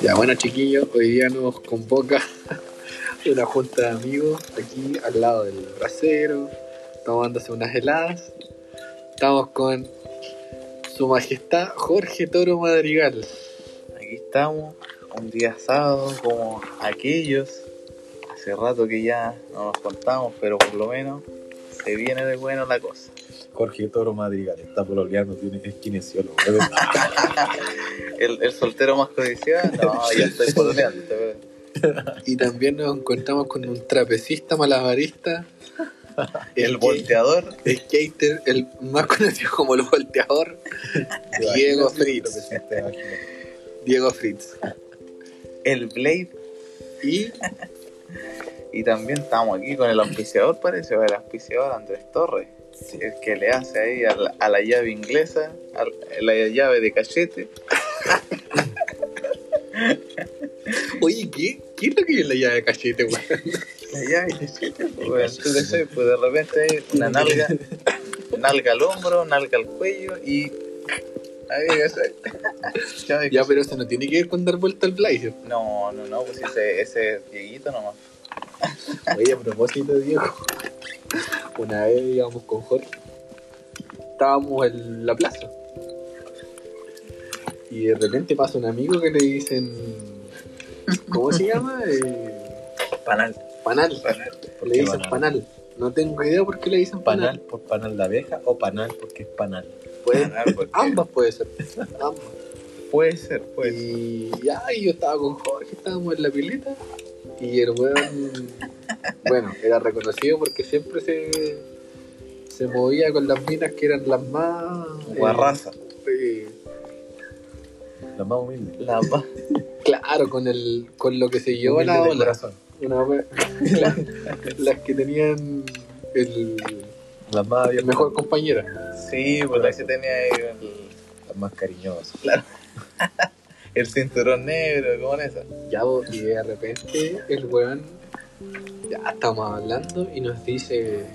Ya, bueno, chiquillos, hoy día nos convoca una junta de amigos aquí al lado del brasero, tomándose unas heladas. Estamos con su majestad Jorge Toro Madrigal. Aquí estamos, un día sábado como aquellos. Hace rato que ya no nos contamos, pero por lo menos se viene de bueno la cosa. Jorge Toro Madrigal está pololeando, tiene, es kinesiólogo. El, el soltero más codiciado, no, ya estoy pololeando. Y también nos encontramos con un trapecista malabarista, El volteador, skater, el más conocido como el volteador, Diego Fritz. Diego Fritz. el Blade. Y Y también estamos aquí con el auspiciador, parece, el auspiciador Andrés Torres. El que le hace ahí a la, a la llave inglesa, a la llave de cachete. Oye, ¿qué? ¿Qué es lo que es la llave de cachete, weón? La llave de cachete, pues, weón. ¿Tú qué sabes? Pues de repente hay una nalga, nalga al hombro, nalga al cuello y. Ahí, Ya, cachete. pero eso no tiene que ver con dar vuelta al blazer. No, no, no, pues ese, ese Dieguito nomás. Oye, a propósito, Diego, una vez íbamos con Jorge, estábamos en la plaza y de repente pasa un amigo que le dicen, ¿cómo se llama? Eh, Panal. panal. Panal. ¿Por Le dicen banal? panal. No tengo idea por qué le dicen panal. ¿Panal por panal de abeja o panal porque es panal? Puede- Panal, porque- ambas puede ser. Ambas. Puede ser, puede ser. Y ya, y yo estaba con Jorge, estábamos en la pileta y el weón, bueno, era reconocido porque siempre se, se movía con las minas que eran las más... eh, Guarraza. eh, Lo más humilde. La más. claro, con el con lo que se llevó la ola. Una la- las que tenían el, Las más el mejor compañera. Sí, pues la que tenía ahí el, las más cariñosas. El cinturón negro, como en esa. Ya, y de repente el weón, ya estamos hablando y nos dice,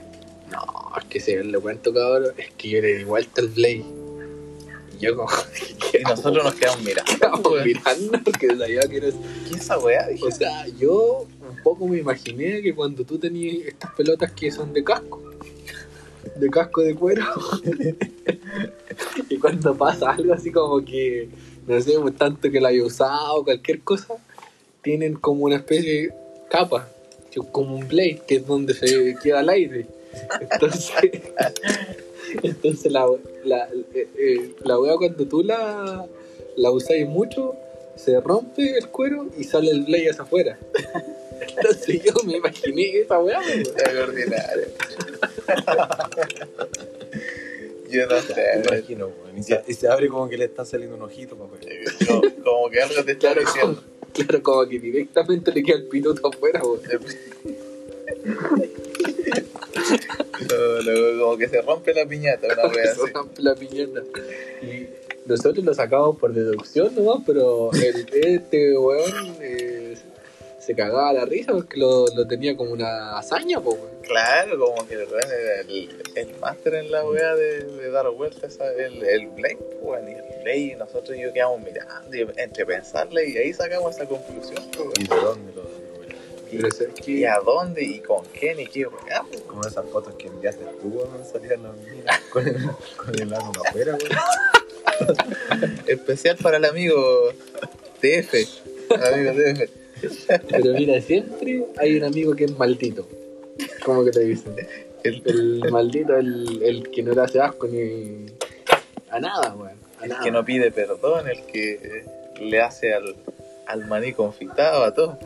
no, es que se le cuento cabrón, es que yo le di vuelta al Blade. Y yo como, Y nosotros nos quedamos mirando. quedamos mirando porque sabía que era... ¿Qué es esa weá? Dije, O sea, yo un poco me imaginé que cuando tú tenías estas pelotas que son de casco, de casco de cuero, y cuando pasa algo así como que, no sé, pues, tanto que la haya usado, cualquier cosa, tienen como una especie de capa, que es como un blade, que es donde se queda el aire. Entonces, entonces la, la, eh, eh, la wea cuando tú la, la usáis mucho, se rompe el cuero y sale el blade hacia afuera. Entonces yo me imaginé esa weá. Qué ordinario. Yo no sé, Me imagino, weón. Y se, y se abre como que le está saliendo un ojito afuera. como, que algo te está Claro, diciendo. claro, como que directamente le queda el piloto afuera, weón. No, no, como que se rompe la piñata, una wea Se así. rompe la piñata. Y nosotros lo sacamos por deducción nomás, pero el, este weón eh, se cagaba la risa porque lo, lo tenía como una hazaña, po, weón. Claro, como que el el, el máster en la wea de, de dar vueltas, el, el Blade, weón, y el Blade, y nosotros y yo quedamos mirando, y entre pensarle, y ahí sacamos esa conclusión, pues, ¿Y de dónde lo es que ¿Y a dónde? ¿Y con quién? ¿Y qué weá? pues? Como esas fotos que enviaste tú, weón, salían las minas con el, con el ano afuera, weón. Especial para el amigo TF. Amigo TF. Pero mira, siempre hay un amigo que es maldito. ¿Cómo que te dicen? El, El maldito, el, el que no le hace asco ni a nada, weón. El nada. que no pide perdón, el que le hace al, al maní confitado, a todo.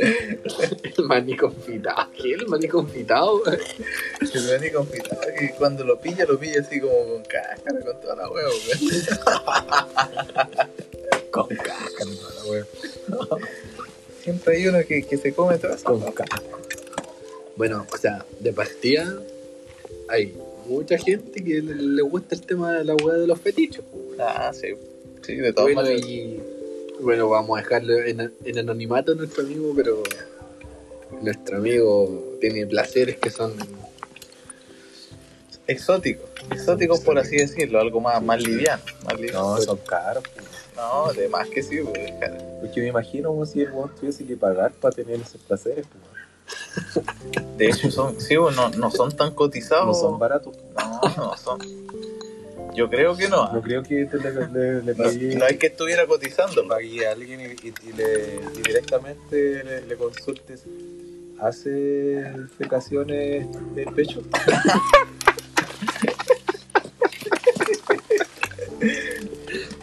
El maní confitado. ¿Qué? El maní confitado. El maní confitado, que cuando lo pilla, lo pilla así como con cáscara, con toda la huevo, Con Siempre hay uno que, que se come hueá. caca. Bueno, o sea, de partida hay mucha gente que le, le gusta el tema de la weá de los pues, weón. Ah, sí. Sí, de todas Bueno, maneras. y bueno, vamos a dejarlo en, en anonimato a nuestro amigo, pero nuestro amigo tiene placeres que son exóticos. Exóticos, por así decirlo, algo más, más liviano. Más liviano. No, son caros. pues. No, de más que sí, pues, cara. Porque me imagino como si el weón tuviese que pagar para tener esos placeres. pues. De hecho, son, sí, pues, no, no son tan cotizados. No son baratos. No, no son. Yo creo que no. No creo que te le, le, le No, pagué, no hay que estuviera cotizando. le pagué a alguien y, y- y le, y directamente le, le consultes. ¿Hace fecaciones del pecho?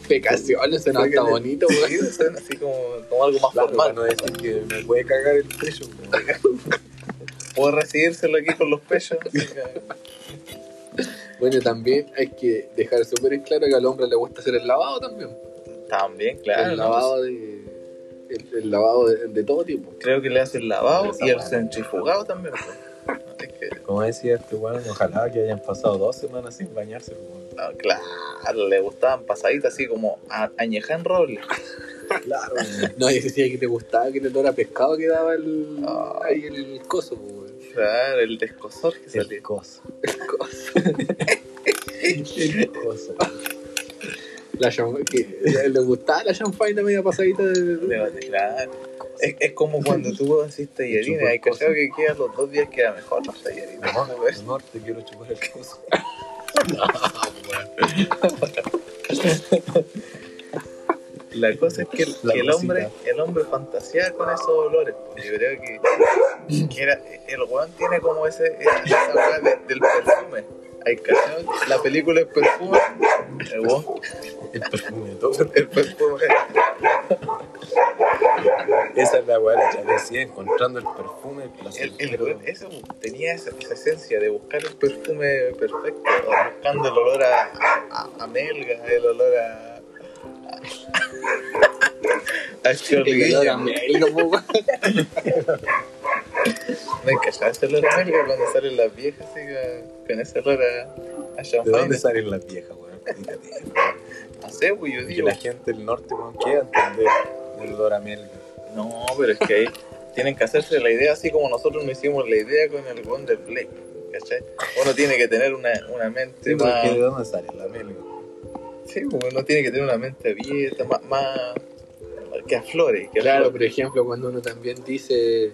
Pecaciones, suena hasta bonito. Sí, suena así como, como algo más Claro, formal. no decir que me puede cagar el pecho. Puedo recibírselo aquí con los pechos. Bueno, también hay que dejar súper en claro que al hombre le gusta hacer el lavado también. También, claro. el lavado de. El, el lavado de, de todo tipo. Creo que le hace el lavado y el centrifugado también. Pues. Como decía este weón, ojalá que hayan pasado dos semanas sin bañarse. weón. ah, claro, le gustaban pasaditas así como a, añeja en roble. Claro. No, y decía que te gustaba que el olor a pescado que daba el, Ah. ahí el coso, pues, weón. Claro, el descosor que salía. El coso. El coso. El coso. La que le gustaba la champagne media pasadita de. De- Claro. Es, es como cuando tú haces tallarines, Chupar hay cosas. que queda los dos días queda mejor los tallarines. Amor, ¿no ves? amor, te quiero chupar el coso. La cosa es que que el hombre, el hombre fantasea con esos olores. pues. Yo creo que, que era, el weón tiene como ese, esa weá de- del perfume. Hay cachado la película es perfume. El El perfume de todo. el perfume. Esa es la weá, la chavecía, encontrando el perfume, el placer. El, el ese tenía esa, esa esencia de buscar el perfume perfecto, buscando el olor a, a, a melga, el olor a. a, a El chorriguillo. olor a melga, hay que ese olor a melga cuando salen las viejas así, con- con ese olor a, a ¿De champagne. dónde salen las viejas, weón? No sé, pues yo Y que digo. la gente del norte, weón, quiera entender el olor a melga. No, pero es que ahí tienen que hacerse la idea así como nosotros nos hicimos la idea con el weón del Blake. ¿Cachai? Uno tiene que tener una, una mente Sí, más. ¿de dónde sale la melga? Sí, pues uno tiene que tener una mente abierta, más. más que aflore. Que Claro, por ejemplo, cuando uno también dice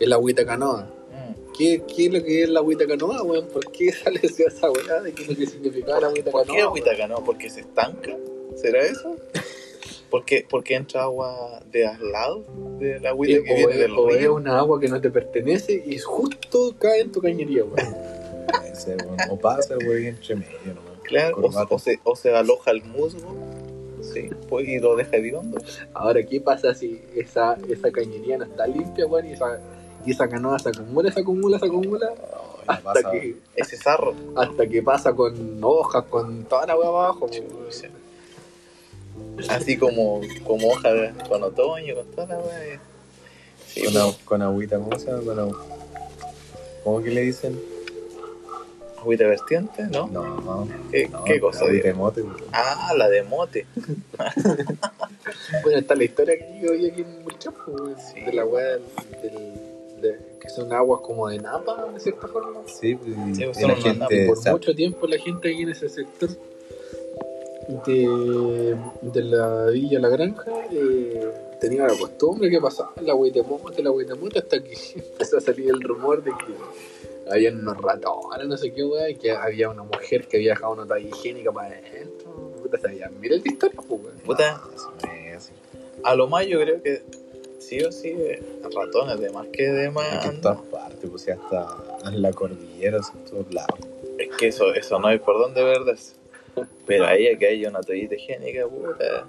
el agüita canoa. Mm. ¿Qué, ¿Qué es lo que es la agüita canoa, weón? ¿Por qué sale esa esa weá de qué es lo que significaba la agüita ¿Por canoa? qué agüita canoa? ¿Porque se estanca? ¿Será eso? ¿Por qué, porque entra agua de al lado de la agüita Eh, que o, viene es, del o es río? una agua que no te pertenece y justo cae en tu cañería, weón. O pasa, weón, entre medio, nomás. Claro, o, o se, o se aloja el musgo sí, pues, y lo deja hediondo. Ahora, ¿qué pasa si esa, esa cañería no está limpia, weón? Y esa, y esa canoa se acumula, se acumula, se acumula, hasta pasa, que, Ese sarro. hasta que pasa con hojas, con toda la weá abajo. weón. Así como, como hoja de- con otoño, con toda la weá. Sí, con, pues, con agüita, ¿cómo se llama? Con agua. ¿Cómo que le dicen? agüita vertiente, ¿no? No, no. ¿Qué, no, qué cosa? Agüita de mote, weón. Ah, la de mote. Bueno, está la historia que yo oí aquí en Mulchapo, weón, Sí. de la weá del, del- de- que son aguas como de napa, de cierta forma. Sí, pues, y- Sí, la gente. por mucho tiempo la gente aquí en ese sector de, de la villa La Granja eh, tenía la costumbre que pasaba la agüita de mote, la agüita de mote, hasta que empezó a salir el rumor de que había unos ratones, no sé qué weá, y que había una mujer que había dejado una toalla higiénica para adentro. Puta, sabía, mira el historia, pues, weón. Puta, a lo más yo creo que sí o sí, eh, ratones de más que de más. en todas partes, pues ya hasta en la cordillera, en todos lados. Es que eso, eso no hay por dónde verdes. Pero ahí que haya una toallita higiénica, puta.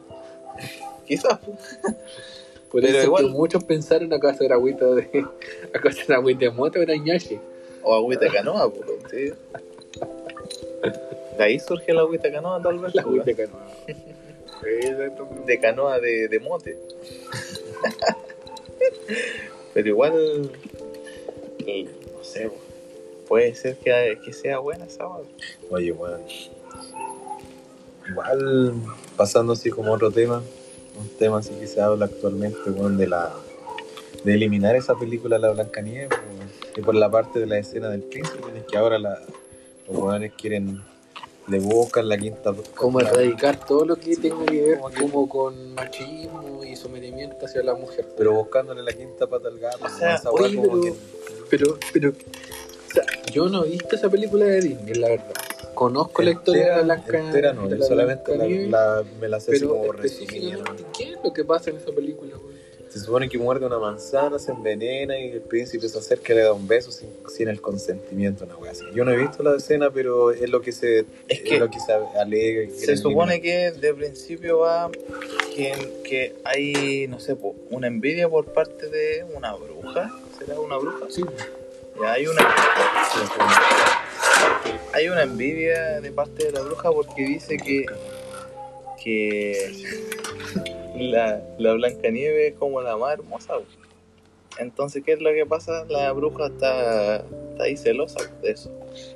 Quizás, pues. Por Pero eso igual- que muchos pensaron acá hacer agüita de acá hacer agüita de mote o era ñache. O agüita de canoa, pues. sí. De ahí surge la agüita de canoa, tal vez. La pues, agüita de canoa. De canoa de, de mote. Pero igual, no sé, po, puede ser que, que sea buena esa agua. Oye, bueno. Igual, pasando así como otro tema, un tema así que se habla actualmente, bueno, de la de eliminar esa película La Blancanieves, weón. y por la parte de la escena del príncipe, es que ahora la, Los weones quieren, le buscan la quinta. Como la- erradicar todo lo que tenga que ver Como con machismo y sometimiento hacia la mujer. Pero buscándole la quinta pata al gato. O sea, oye, como pero- que- Pero, pero, o sea, yo no he visto esa película de Disney, la verdad. Conozco la historia de la Blanca. entera no, de yo solamente la, me la sé pero como específicamente, ¿qué es lo que pasa en esa película, güey? Se supone que muerde una manzana, se envenena y el príncipe se acerca y le da un beso sin, sin el consentimiento, una wea así. Yo no he visto la escena, pero es lo que se, Es es que lo que se alega. Se supone que de principio va que, que hay, no sé, una envidia por parte de una bruja. ¿Será una bruja? Sí. Ya hay una. Hay una envidia de parte de la bruja porque dice que, que la, la Blancanieves es como la más hermosa. Entonces, ¿qué es lo que pasa? La bruja está, está ahí celosa de eso.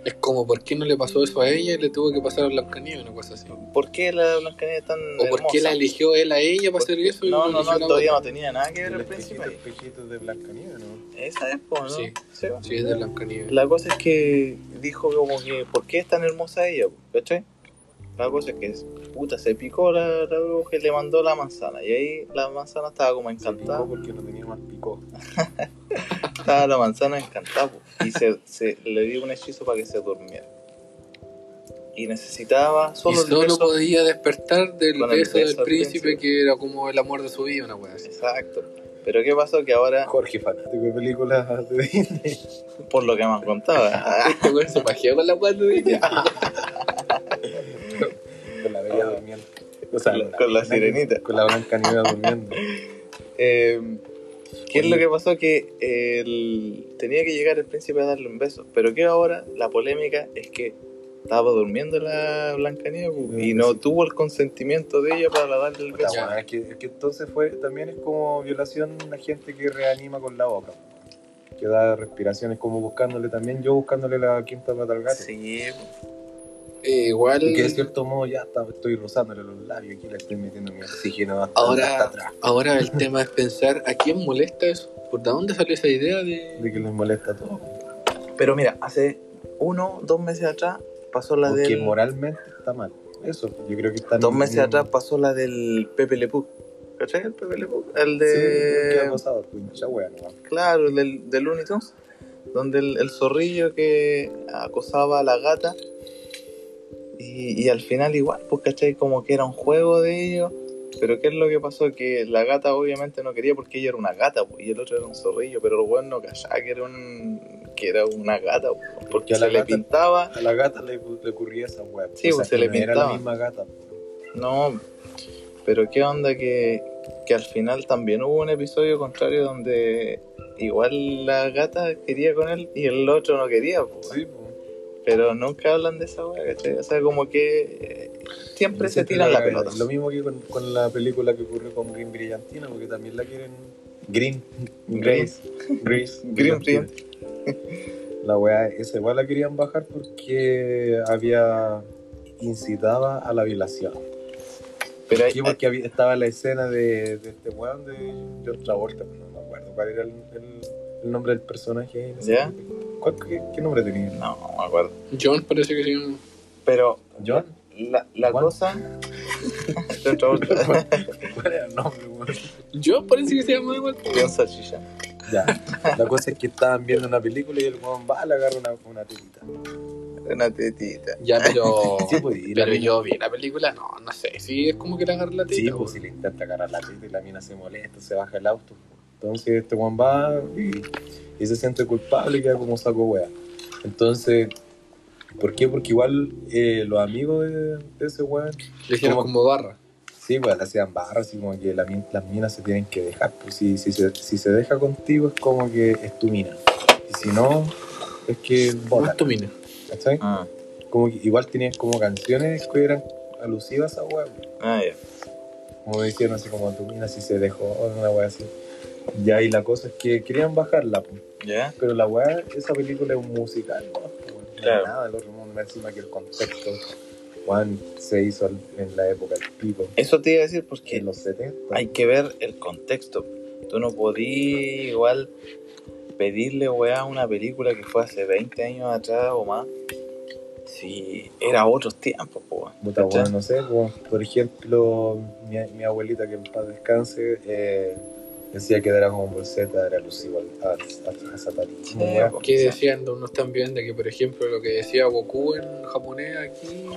Es como, ¿por qué no le pasó eso a ella y le tuvo que pasar a Blancanieves, una cosa así? ¿Por qué la Blancanieves es tan ¿O por qué la eligió él a ella para hacer eso? y No, no, no, todavía no tenía nada que ver El al principio. espejito, ahí. espejito de. Esa es, ¿no? Sí. Sí. Sí, es de Blancanieves. La cosa es que dijo como que, ¿por qué es tan hermosa ella? ¿Cachai? La cosa es que, puta, se picó la, la bruja y le mandó la manzana. Y ahí la manzana estaba como Se picó encantada. porque no tenía más pico. Estaba la manzana encantada. po. Y se, se le dio un hechizo para que se durmiera. Y necesitaba Y solo el solo beso. podía despertar del beso beso del príncipe, príncipe. que era como el amor de su vida, una wea así. Exacto. Pero ¿qué pasó? Que ahora, Jorge, fanático de películas de Disney. por lo que me han contado, Este weón se pajeó con la wea de ella. Con la bella durmiendo. O sea, Con la- con la sirenita. Con la Blancanieves durmiendo. Eh, ¿Qué es lo que pasó? Que el- tenía que llegar el príncipe a darle un beso. Pero que ahora la polémica es que estaba durmiendo la Blancanieves po, y no tuvo el consentimiento de ella para darle el beso. Bueno, es, que, es que entonces fue, también es como violación a gente que reanima con la boca. Que da respiraciones como buscándole también, yo buscándole la quinta pata al gato. Sí, Eh, igual. Y que de cierto modo ya está, estoy rozándole los labios, aquí le estoy metiendo mi oxígeno hasta, hasta Ahora, atrás. ahora el tema es pensar a quién molesta eso. ¿Por de dónde salió esa idea de.? De que les molesta todo. pero mira, hace uno, dos meses atrás pasó la del... moralmente está mal. Eso, yo creo que está Dos meses atrás pasó la del Pepe Le Pew. ¿Cachai el Pepe Le Pew? El Sí, ¿qué ha de... pasado? Ya wea, no. Claro, el del, del Looney Tunes, donde el, el zorrillo que acosaba a la gata y, y al final igual, pues cachai, como que era un juego de ellos, pero ¿qué es lo que pasó? Que la gata obviamente no quería porque ella era una gata pues, y el otro era un zorrillo, pero el weón no callaba que era, un, que era una gata, porque a la se le gata- pintaba, A la gata le, le ocurría esa wea. Sí, pues, se le no Era pintaba. la misma gata. no, pero ¿qué onda que, que al final también hubo un episodio contrario donde igual la gata quería con él y el otro no quería, pues. Sí, pues. Pero nunca hablan de esa weá. O sea, como que eh, siempre se tiran la pelota. Lo mismo que con, con la película que ocurrió con Green Brillantina, porque también la quieren. Green. Grace. Grace. Green Brillant. La weá, esa igual la querían bajar porque había. incitaba a la violación. Pero Sí, porque había- estaba la escena de, de este weón de John Travolta, no me acuerdo cuál era el, el- el nombre del personaje. ¿Ya? ¿Cuál- qué, qué nombre tenía? no, no me acuerdo. John parece que se llama. Pero ¿John? la, la cosa. John Travolta. ¿Cuál era el nombre, weón? John parece que se llama igual. John Salchicha. Ya. La cosa es que estaban viendo una película y el weón va, le agarra una, una tetita. Una tetita. Ya, pero. Sí, pues, y la pero mina- yo vi la película, no, no sé. Sí, es como que le agarra la teta. Sí, pues si le intenta agarrar la teta y la mina se molesta, se baja el auto. Entonces este weón va y, y se siente culpable y queda como saco wea. Entonces, ¿por qué? Porque igual eh, los amigos de, de ese weón, Le hicieron como- como barra. Sí, pues le hacían barras y como que la las minas se tienen que dejar. Pues si, si, se, si se deja contigo es como que es tu mina. Y si no, es que bótala, ¿Cuánto mina? ¿cachai? Ah, Como que igual tenían como canciones que eran alusivas a weón. ah, ya. como decían así como tu mina si se dejó una wea así ya y la cosa es que querían bajarla po. ¿Ya? pero la wea esa película es un musical no, no Claro. nada del otro mundo encima que el contexto Juan se hizo al- en la época del pico Eso te iba a decir porque en los 70 hay que ver el contexto. Tú no podías igual pedirle, weá, una película que fue hace 20 años atrás o más, Sí, era otros tiempos, po. Puta, no sé, po, por ejemplo, mi, mi abuelita que en paz descanse, eh, decía que Dragon Ball Z era alusivo al, a, a, a satanismo, po. ¿Qué decían? No están viendo que, por ejemplo, lo que decía Goku en japonés aquí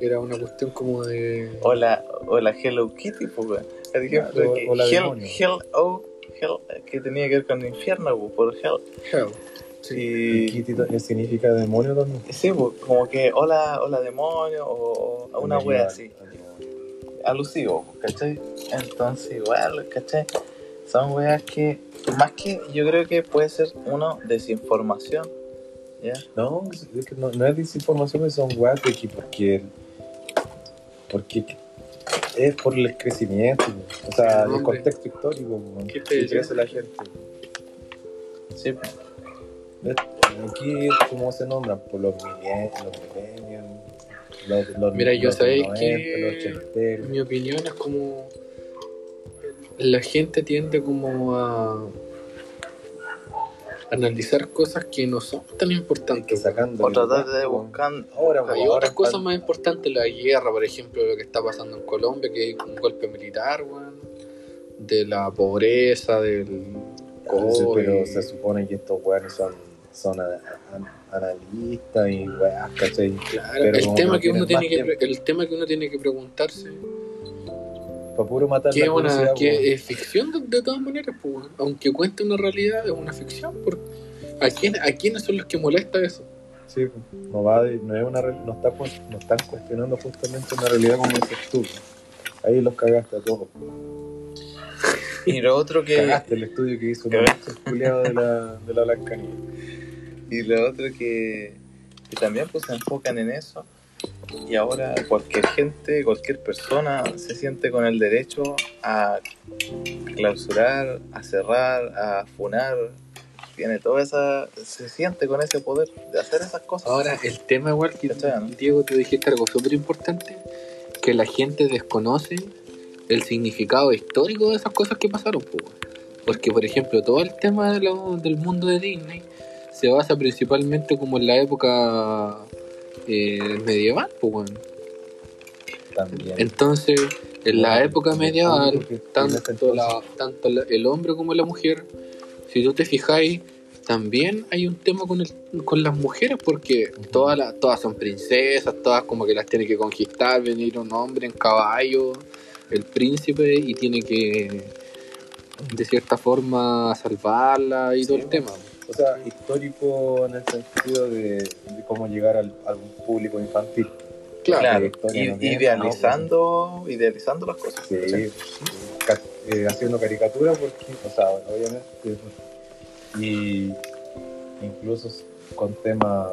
era una cuestión como de. O la, o la Hello Kitty, po, weón. Por ejemplo, Claro, que o la Hell. Hell, oh, Hell, que tenía que ver con el infierno, po, por Hell. Hell. Sí. Y, Kitty significa demonio también. sí, po, como que hola, hola demonio, o, o una wea así. alusivo, ¿cachai? Entonces, igual, ¿cachai? Son weas que, más que, yo creo que puede ser uno, desinformación, ¿ya? No, es que no, no es desinformación, son weas de que porque, porque es por el crecimiento, o sea, el contexto histórico, weón, ¿Qué te que crece la gente. Sí, po. Aquí, ¿cómo se nombran? Por los millennials, los millennials, los, los, Mira, yo sabéis 90, que- los ochenteros. Mi opinión es como. La gente tiende como a. analizar cosas que no son tan importantes. sacando O tratar de buscar, ahora, Hay ahora otras cosas más importantes, la guerra, por ejemplo, lo que está pasando en Colombia, que hay un golpe militar, de la pobreza, del pero se supone que estos weones son, son a- a- analistas y weas, ¿cachai? Claro, pero el tema que uno tiene que el tema que uno tiene que preguntarse Para puro matar que la una que es ficción de, de todas maneras pues, aunque cuente una realidad es una ficción porque a quién a quiénes son los que molesta eso Sí, pues, no va de- no es una no está no están cuestionando justamente una realidad como dices tú. Ahí los cagaste a todos. y lo otro que, Cagaste el estudio que hizo el culiado de la, de la Blancanía. y lo otro que, que también pues se enfocan en eso, y ahora cualquier gente, cualquier persona se siente con el derecho a clausurar, a cerrar, a funar, tiene toda esa, se siente con ese poder de hacer esas cosas. ahora el tema igual que. Diego tú dijiste algo súper importante que la gente desconoce el significado histórico de esas cosas que pasaron porque por ejemplo todo el tema de lo- del mundo de Disney se basa principalmente como en la época eh, medieval pues, weón. También. Entonces, en la Bueno, época medieval, tanto, ese entonces. la, tanto la- el hombre como la mujer, si tú te fijáis, también hay un tema con, el, con las mujeres, porque todas, las todas son princesas, todas como que las tiene que conquistar, venir un hombre en caballo, el príncipe, y tiene que, de cierta forma, salvarla y todo el Sí. tema. O sea, histórico en el sentido de, de cómo llegar al, a un público infantil. Claro, no idealizando, idealizando las cosas. Sí, eh, haciendo caricatura porque, o sea, obviamente, y incluso con temas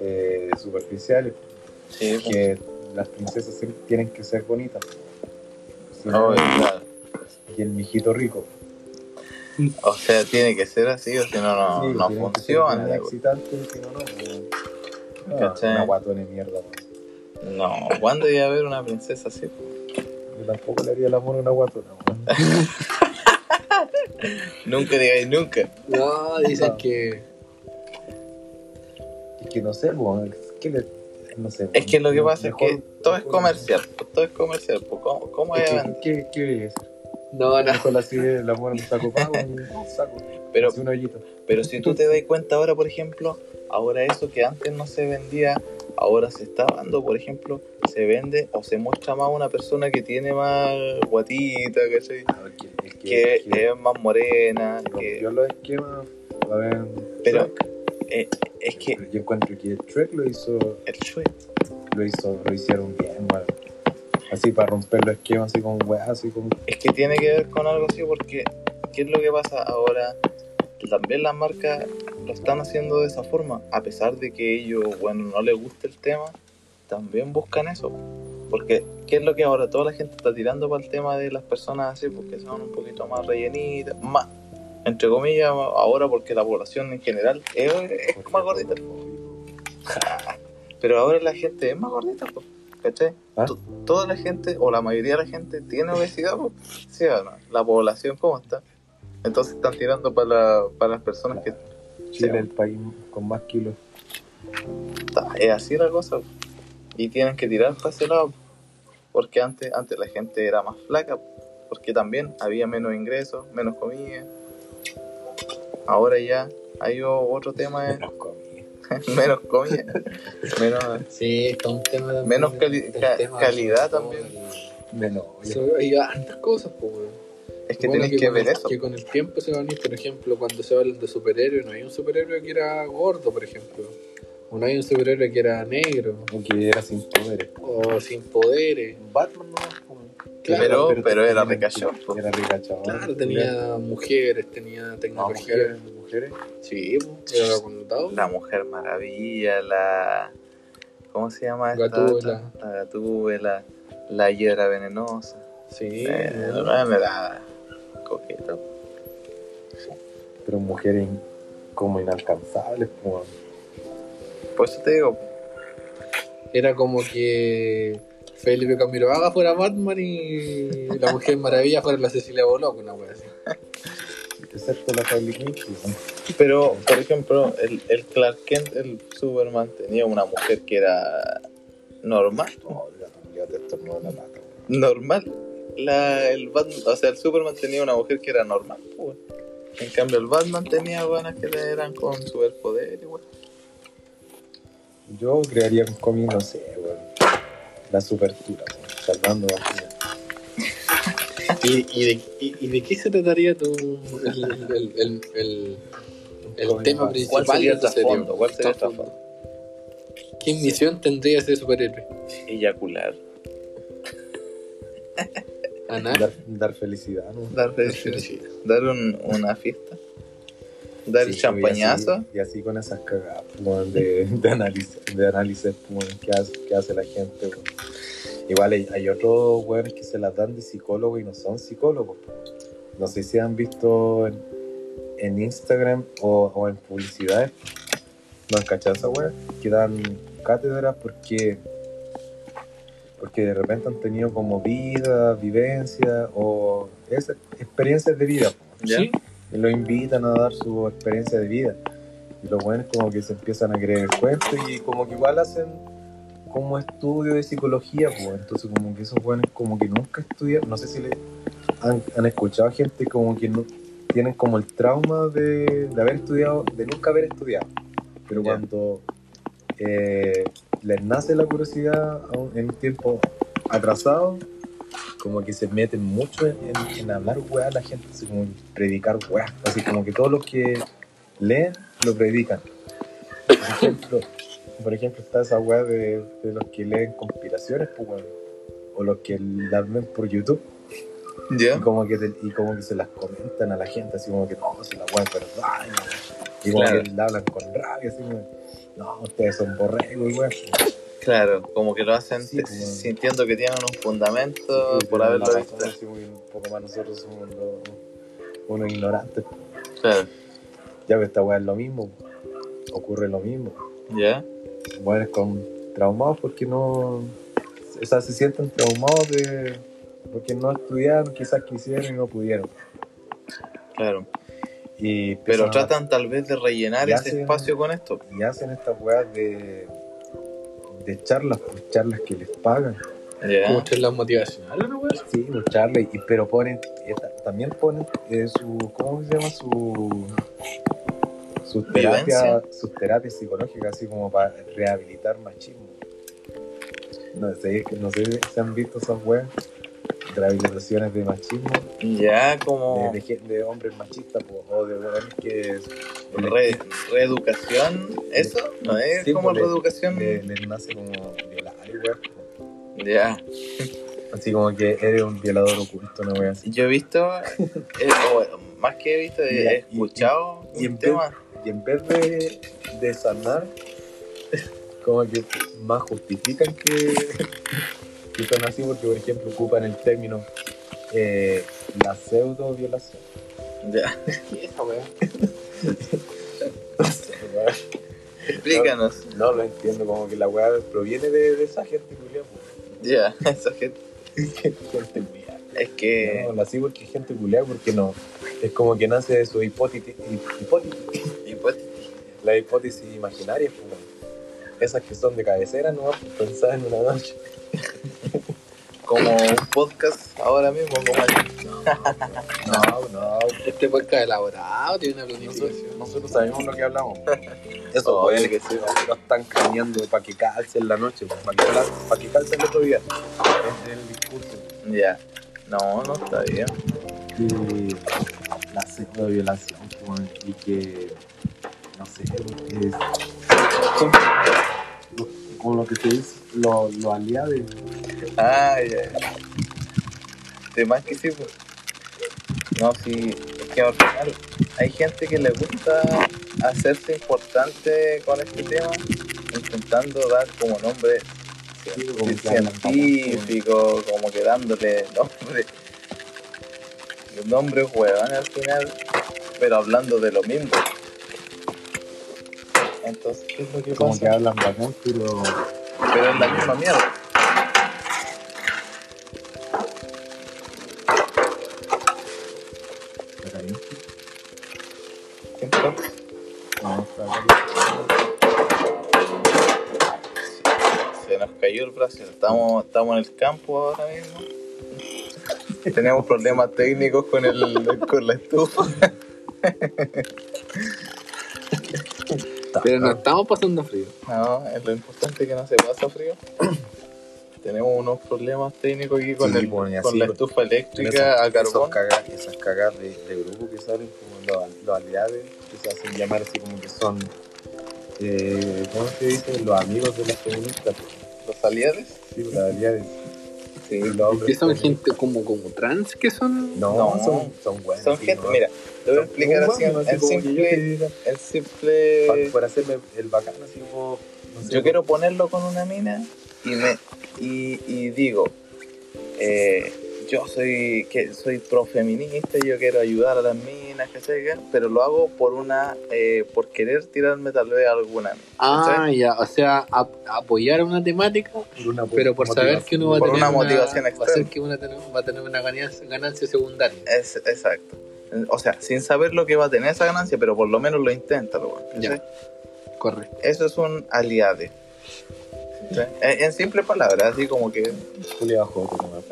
eh, superficiales, Sí, pues. que las princesas siempre tienen que ser bonitas. Si No, claro. y el mijito rico. O sea, tiene que ser así, o si no, no, Sí, no funciona. excitantes, si no, no. no. Una guatona de mierda. no. No, ¿cuándo iba a haber una princesa así? Yo tampoco le haría el amor a una guatona. Nunca digáis nunca. no, dicen No. que Es que no sé, weón, es que le- no sé. Es que lo que pasa mejor- es que todo es comercial. Todo es comercial. ¿Cómo, cómo Es vender? ¿Qué, qué es? No, no, el saco pago, saco. Pero, Así un hoyito. pero si tú te das cuenta ahora, por ejemplo, ahora eso que antes no se vendía, ahora se está dando, por ejemplo, se vende o se muestra más una persona que tiene más guatita, ¿cachai? El Que el que es más morena, que... rompió los esquemas, a ver, Pero- eh, es que yo encuentro que Shrek lo hizo, el Shrek lo hizo, lo hicieron bien, weón. Así para romper los esquemas, así con weá, así con. Es que tiene que ver con algo así porque ¿qué es lo que pasa ahora? También las marcas lo están haciendo de esa forma, a pesar de que ellos, bueno, no les guste el tema, también buscan eso. Porque, ¿qué es lo que ahora toda la gente está tirando para el tema de las personas así? Porque son un poquito más rellenitas, más, entre comillas, ahora porque la población en general es, es más gordita. Pero ahora la gente es más gordita, po, ¿cachai? ¿Ah? To- Toda la gente, o la mayoría de la gente, tiene obesidad, po. ¿sí o no? La población, ¿cómo está? Entonces están tirando para, la- para las personas que... Chile, el país con más kilos. está, es así la cosa. Y tienen que tirar para ese lado. Porque antes, antes la gente era más flaca, porque también había menos ingresos, menos comida. Ahora ya hay otro tema, Menos comida. menos comida, menos... Sí, está un tema también. Menos cali- el ca- tema calidad también. Menos. Hay hartas cosas, pues. Es que tenéis que con ver el- eso. Que con el tiempo se van a ir, por ejemplo, cuando se hablan de superhéroes, no hay un superhéroe que era gordo, por ejemplo. O no hay un superhéroe que era negro, O que era sin poderes. o sin poderes. Batman no. Claro, pero, pero era ricachón. Era ricachón. Claro, tenía mujeres, tenía No, tecnología. mujeres, mujeres. Sí, pues, era contado. La Mujer Maravilla, la... ¿Cómo se llama esta? Gatúbela. La Gatúbela, la Hiedra Venenosa. Sí, Eh, ¿no? no me da coqueto. Pero mujeres como inalcanzables. Como... Por eso te digo, era como que Felipe Camiroaga fuera Batman y la Mujer Maravilla fuera la Cecilia Boloco, una wea así. Excepto la pero por ejemplo, el, el Clark Kent, el Superman, tenía una mujer que era normal. No, ya, te estornudó la pata. Normal. La, el Batman, o sea, el Superman tenía una mujer que era normal. pues. En cambio, el Batman tenía buenas que eran con superpoder. Igual. Yo crearía un cómic, no sé, weón. La supertura, salvando vacías. ¿Y, y, de, y, y de qué se trataría tu, el, el, el, el, tema principal? ¿Cuál sería de el trasfondo? ¿Cuál sería el Trasfondo. ¿Qué misión tendría ese superhéroe? Eyacular. ¿Anar? Dar, dar felicidad, ¿no? Dar, felicidad. dar un- una fiesta. Dar el Sí, champañazo. Y así, y así con esas cagadas weón, de, de análisis, de análisis weón, que, hace, que hace la gente. weón. Igual hay, hay otros weones que se las dan de psicólogos y no son psicólogos. No sé si han visto en, en Instagram o, o en publicidades. ¿No han cachado esa weá? Que dan cátedras porque porque de repente han tenido como vida, vivencia o esas experiencias de vida. ¿Sí? Y lo invitan a dar su experiencia de vida. Y los buenos como que se empiezan a creer el cuento y como que igual hacen como estudio de psicología, pues. Entonces como que esos buenos como que nunca estudian, no sé si le han, han escuchado gente como que no tienen como el trauma de, de haber estudiado, de nunca haber estudiado. Pero Ya. cuando eh, les nace la curiosidad en un tiempo atrasado, como que se meten mucho en, en- en hablar weá a la gente, así como en predicar weá, así como que todos los que leen lo predican. Por ejemplo, por ejemplo está esa weá de, de los que leen conspiraciones, pues, o los que las ven por YouTube y ¿Ya? como que te- y como que se las comentan a la gente, así como que no, si la weá es verdad, y, y como Claro. que le hablan con rabia, así como, no, ustedes son borregos, weá. Claro, como que lo hacen Sí, te- como- sintiendo que tienen un fundamento Sí, por haberlo visto. un poco más nosotros somos los, unos ignorantes. Claro, Ya que esta weá es lo mismo, ocurre lo mismo. ¿ya? Bueno, con traumados porque no. O sea, se sienten traumados de. porque no estudiaron, quizás quisieron y no pudieron. Claro. Y Pero a- tratan tal vez de rellenar ese espacio con esto. Y hacen estas weas de. De charlas, pues, charlas que les pagan. ¿Ya? ¿Cómo las motivacionales, así? Sí, pues, charlas, y, pero ponen. eh, ta- también ponen eh, su. ¿Cómo se llama? Su. Sus Vivencia. terapias, sus terapias psicológicas, así como para rehabilitar machismo. No sé, no sé si han visto esas weas. De machismo, Ya de, como de, gen- de hombres machistas po, o de weones que re- reeducación, ¿eso? ¿No es Sí, como pues, le- reeducación? le- les nace como violar, weas, po. Ya. Así como que eres un violador oculto, no wea así. Yo he visto, eh, o, más que he visto, he, Ya, escuchado y- y un en tema. Y en vez de, de sanar, como que más justifican que, que son así, porque por ejemplo ocupan el término eh, la pseudo violación. Ya. ¿Qué es esa wea? Explícanos. No lo entiendo, como que la weá proviene de, de esa gente culiada. Ya, esa gente. gente culiada. Es que. No, la así porque es gente culiada, porque no. Es como que nace de su hipótesis, hipótesis hipótesis. la hipótesis imaginaria. pues, esas que son de cabecera, no pensar en una noche. Como un podcast ahora mismo, como No, no. Este podcast elaborado tiene una planificación. nosotros sabemos lo que hablamos. Eso, pues, que sí. lo están craneando para que calce en la noche, pues, para que, para que calce el otro día. Es el discurso. Ya. No, no está bien. que la pseudo violación y que no sé es son lo- como lo que se dice lo, lo aliado Ah, ya. De más que sí, pues. No, sí, es que al final hay gente que le gusta hacerse importante con este tema, intentando dar como nombre como científico, como que dándole nombre, nombres huevones al final, pero hablando de lo mismo. Entonces, ¿qué es lo que como pasa? que hablan bacán pero Pero es la misma mierda. Se nos cayó el brazo. Estamos, estamos en el campo ahora mismo. Tenemos problemas técnicos con, el, con la estufa. Pero no estamos pasando frío. No, es lo importante que no se pasa frío. Tenemos unos problemas técnicos aquí con, Sí, el, bueno, y con así la estufa eléctrica esos- a carbón. esos cagas- esas cagas de, de grupo que salen como los, los aliados que se hacen llamar así como que son eh, ¿cómo se dice? los amigos de las feministas Los aliados. sí, los aliados Sí, los hombres ¿Qué son también. gente como, como trans que son? no, No. son, son buenos Son sí, gente, no. mira, te voy a explicar como así en, como simple, en para, simple para hacerme el bacán así como no sé, yo quiero ponerlo con una mina y me y, y digo eh, yo soy que soy profeminista y yo quiero ayudar a las minas que se pero lo hago por una eh, por querer tirarme tal vez a alguna Ah, ya, o sea, ap- apoyar una temática, por una pero por saber que uno va a tener una motivación va a externa. ser que uno va a tener una ganancia, ganancia secundaria. Es, exacto o sea sin saber lo que va a tener esa ganancia pero por lo menos lo intenta lo Ya. eso es un aliade ¿cachai? en, en simple palabras así como que.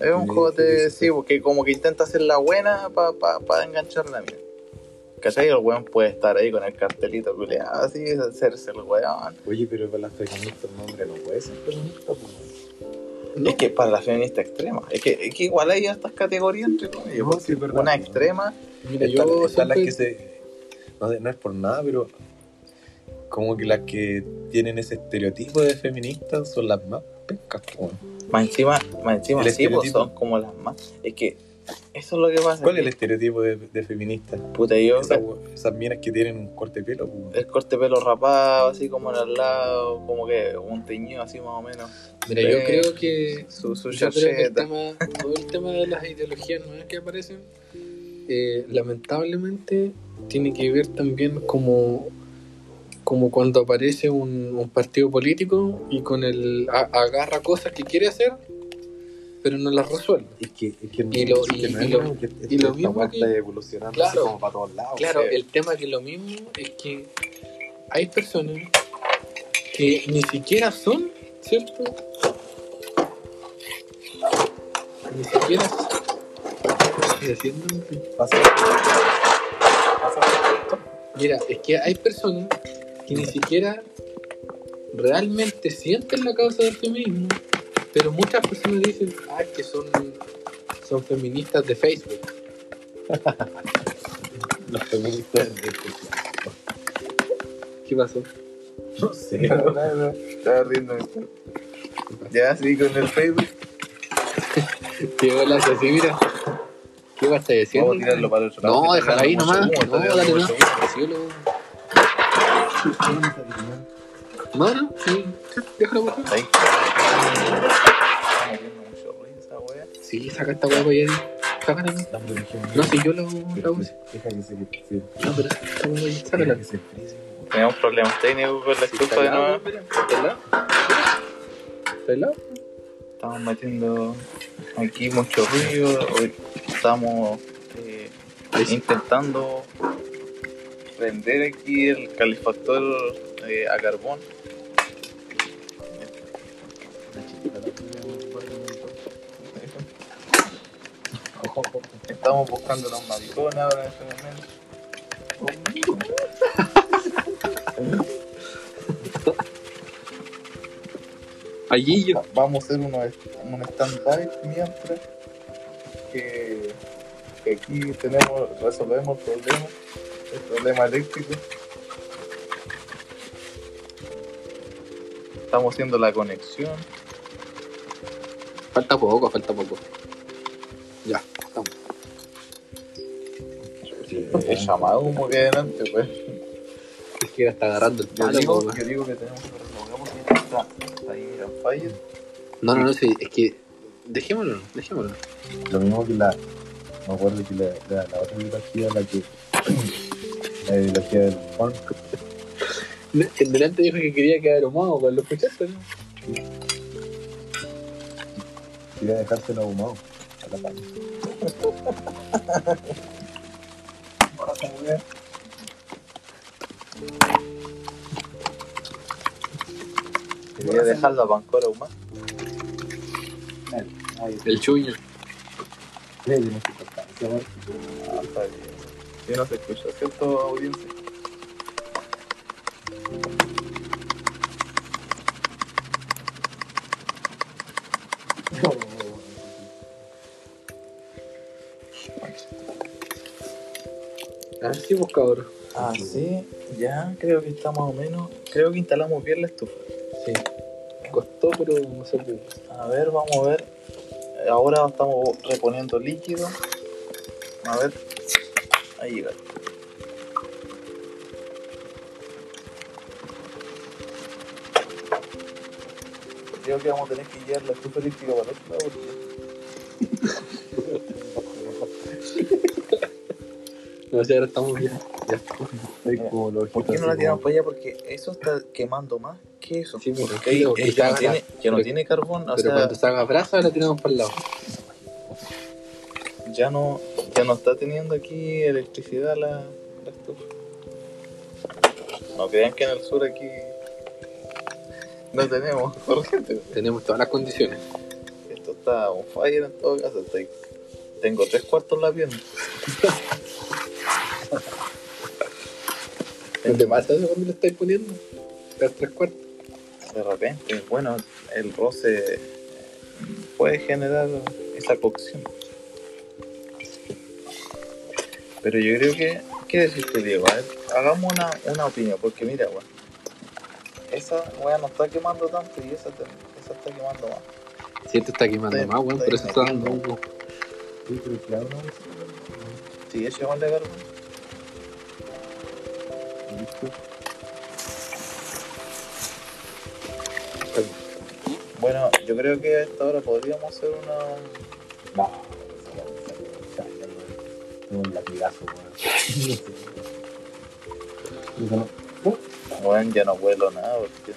Es un jote, sí, porque como que intenta hacer la buena para pa, pa enganchar la mina. ¿Cachai? El weón puede estar ahí con el cartelito culeado, así, hacerse el weón. Oye, pero para las feministas un hombre no puede ser feminista, pues. No. Es que para la feminista extrema, es que, es que igual hay estas categorías entre comillas, No, sí, una extrema, Mira, Están- yo están las siempre- que se. No, no es por nada, pero. Como que las que tienen ese estereotipo de feministas son las más pencas, weón. más encima, más encima El sí, pues estereotipo. son como las más. Es que eso es lo que pasa. ¿Cuál es el estereotipo de, de feminista? Puta, yo, Esas, esas minas que tienen un corte de pelo, weón. el corte de pelo rapado, así como en el lado, como que un teñido así más o menos. Mira, yo Eh, creo que Su, su Yo creo que el tema, todo el tema de las ideologías nuevas que aparecen, eh, lamentablemente tiene que ver también como, como cuando aparece un, un partido político y con el a- agarra cosas que quiere hacer, pero no las resuelve. Es que, es que Y lo- y- lo- que y lo mismo que- evolucionando Claro. como para todos lados. Claro, el tema que lo mismo es que hay personas que ni siquiera son, ¿cierto? Ni siquiera ¿Qué estoy haciendo? Pasa- Mira, es que hay personas que ni siquiera realmente sienten la causa del feminismo, pero muchas personas dicen, ah, que son, son feministas de Facebook. Los feministas de ¿Qué pasó? No sé, No, no, no, Estaba riendo. Ya, sí, con el Facebook. ¿Qué bolas así, mira? ¿Qué vas a decir? Vamos a tirarlo para el otro lado. No, déjala ahí nomás. No, dale tirando no. No, no, sí. Déjalo por favor. Ahí. Está metiendo mucho ruido esa wea. Sí, saca esta hueá para allá. Sácala. No, No, si yo lo hago así. Deja que se, se, No, pero esta hueá, deja sácala. que se frise. Tenemos problemas técnicos con la estufa de nuevo. Estamos metiendo aquí mucho ruido. Estamos eh, intentando prender aquí el calefactor eh, a carbón. Estamos buscando los maricones ahora en este momento. Allí yo. Vamos a hacer uno, un stand-by mientras que, que aquí tenemos, resolvemos el problema, el problema eléctrico. Estamos haciendo la conexión. Falta poco, falta poco. Ya, estamos. Es llamado humo que adelante, pues. Es que está agarrando el Yo palo, digo, yo digo que tenemos que está, está ahí, mira, fire. No, no, no, sí, es que. Dejémoslo, dejémoslo. Lo mismo que la. Me acuerdo que la, la, la otra biología, la que. La biología del funk. El delante dijo que quería quedar ahumado, lo escuchaste, ¿no? Quería dejárselo ahumado. A la pan. Quería dejar la bancora humana. Ahí, El chuño. Ah, está bien. Sí, no se escucha, ¿cierto, audiencia? Ah, sí, pues cabrón. Ah, sí, ya creo que está más o menos. Creo que instalamos bien la estufa. Sí. Costó, pero no se pudo. A ver, vamos a ver. Ahora estamos reponiendo líquido. A ver. Ahí llega. Creo que vamos a tener que llevar la estufa eléctrica para el otro lado. No sé, ahora estamos bien. Ya. Estoy como los ¿Por qué no la tiramos para allá? Porque eso está quemando más que eso. Sí, pero Porque ahí, que ya, no tiene, ya no pero- tiene carbón, o Pero sea, cuando se haga brasa, la tiramos para el lado. ya no, no está teniendo aquí electricidad la, la estufa. No crean que en el sur aquí no tenemos corriente. Tenemos todas las condiciones. Esto está on fire en todo caso. estoy- tengo tres cuartos en la pierna. ¿No te pasa eso cuando lo estáis poniendo? Las tres cuartos. De repente, bueno, el roce puede generar esa cocción. Pero yo creo que, ¿qué deciste Diego? A ver, hagamos una, una opinión, porque mira, weón, esa weá no está quemando tanto y esa, te- esa está quemando más. Si esto está quemando más, weón, por eso está dando humo. Sí, pero claro, no, ¿Sigue llevando carbón? Bueno, yo creo que a esta hora podríamos hacer una... No, tengo un latigazo, weón. Bueno, ya no vuelo nada porque...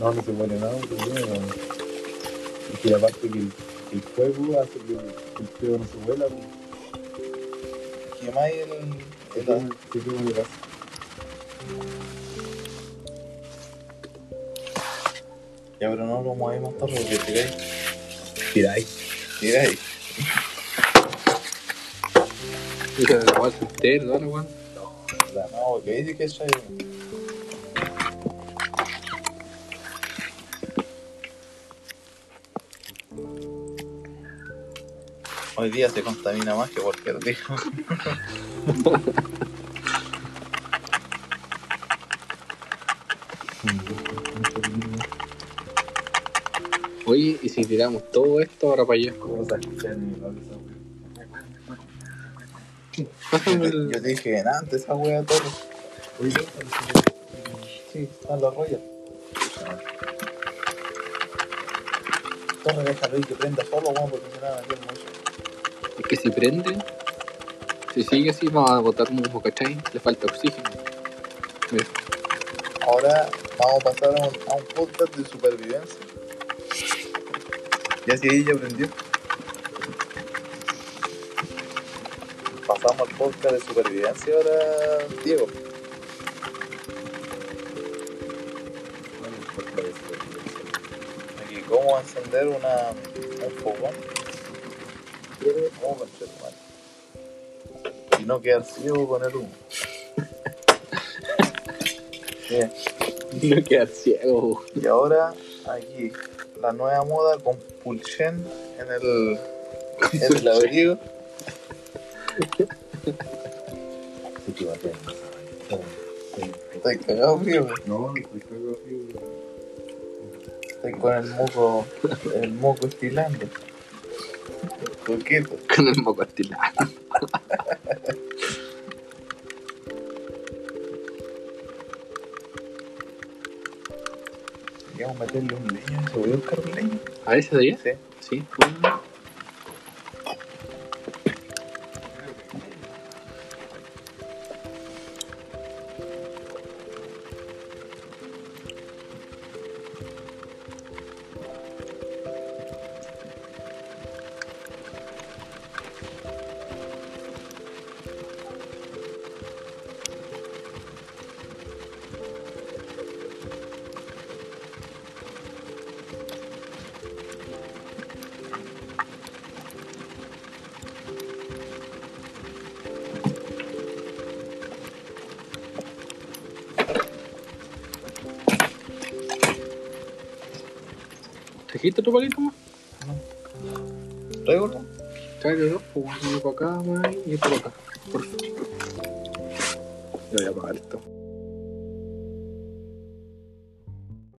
no, no se muere nada, bueno. Es que aparte que el, el fuego hace que el, el fuego no se vuela, pues. ¿Quemáis el, el, quema- se quema el gas. Ya, pero no lo mováis más tarde porque tiráis. Tiráis. Tiráis. Hija de la weá soltero, ¿no, weón? No, porque dice que es ahí. Hoy día se contamina más que cualquier día. Oye, ¿y si tiramos todo esto ahora para allá? ¿Cómo se Yo te dije antes esa wea todo. Sí, están los rollos. Torre, déjalo y que prenda solo, weón, porque si no va a meter mucho. Es que si prende, si sigue así, vamos a botar un humo, ¿cachai? Le falta oxígeno. Mira, Ahora vamos a pasar a un, a un podcast de supervivencia. Ya si ahí ya aprendió. Pasamos al podcast de supervivencia ahora, Diego. cómo encender una, un fogón. ¿Cómo? Y no quedar ciego con el humo. Bien. No quedar ciego. Y ahora aquí la nueva moda con pulchen en el, en el abrigo. Sí, que va a tener. Estoy cagado frío, güey. No, no estoy cagado, tío. Estoy con el moco, el moco estilando. Coqueto. Con el moco estilado. Queríamos meterle un leño, ¿se voy a buscar un leño? ¿A ese de allá? Sí. Sí. ¿Trajiste otro palito más? ¿Traigo uno? Tráete dos, pues uno para acá, más y otro para acá. Por favor. Yo voy a apagar esto.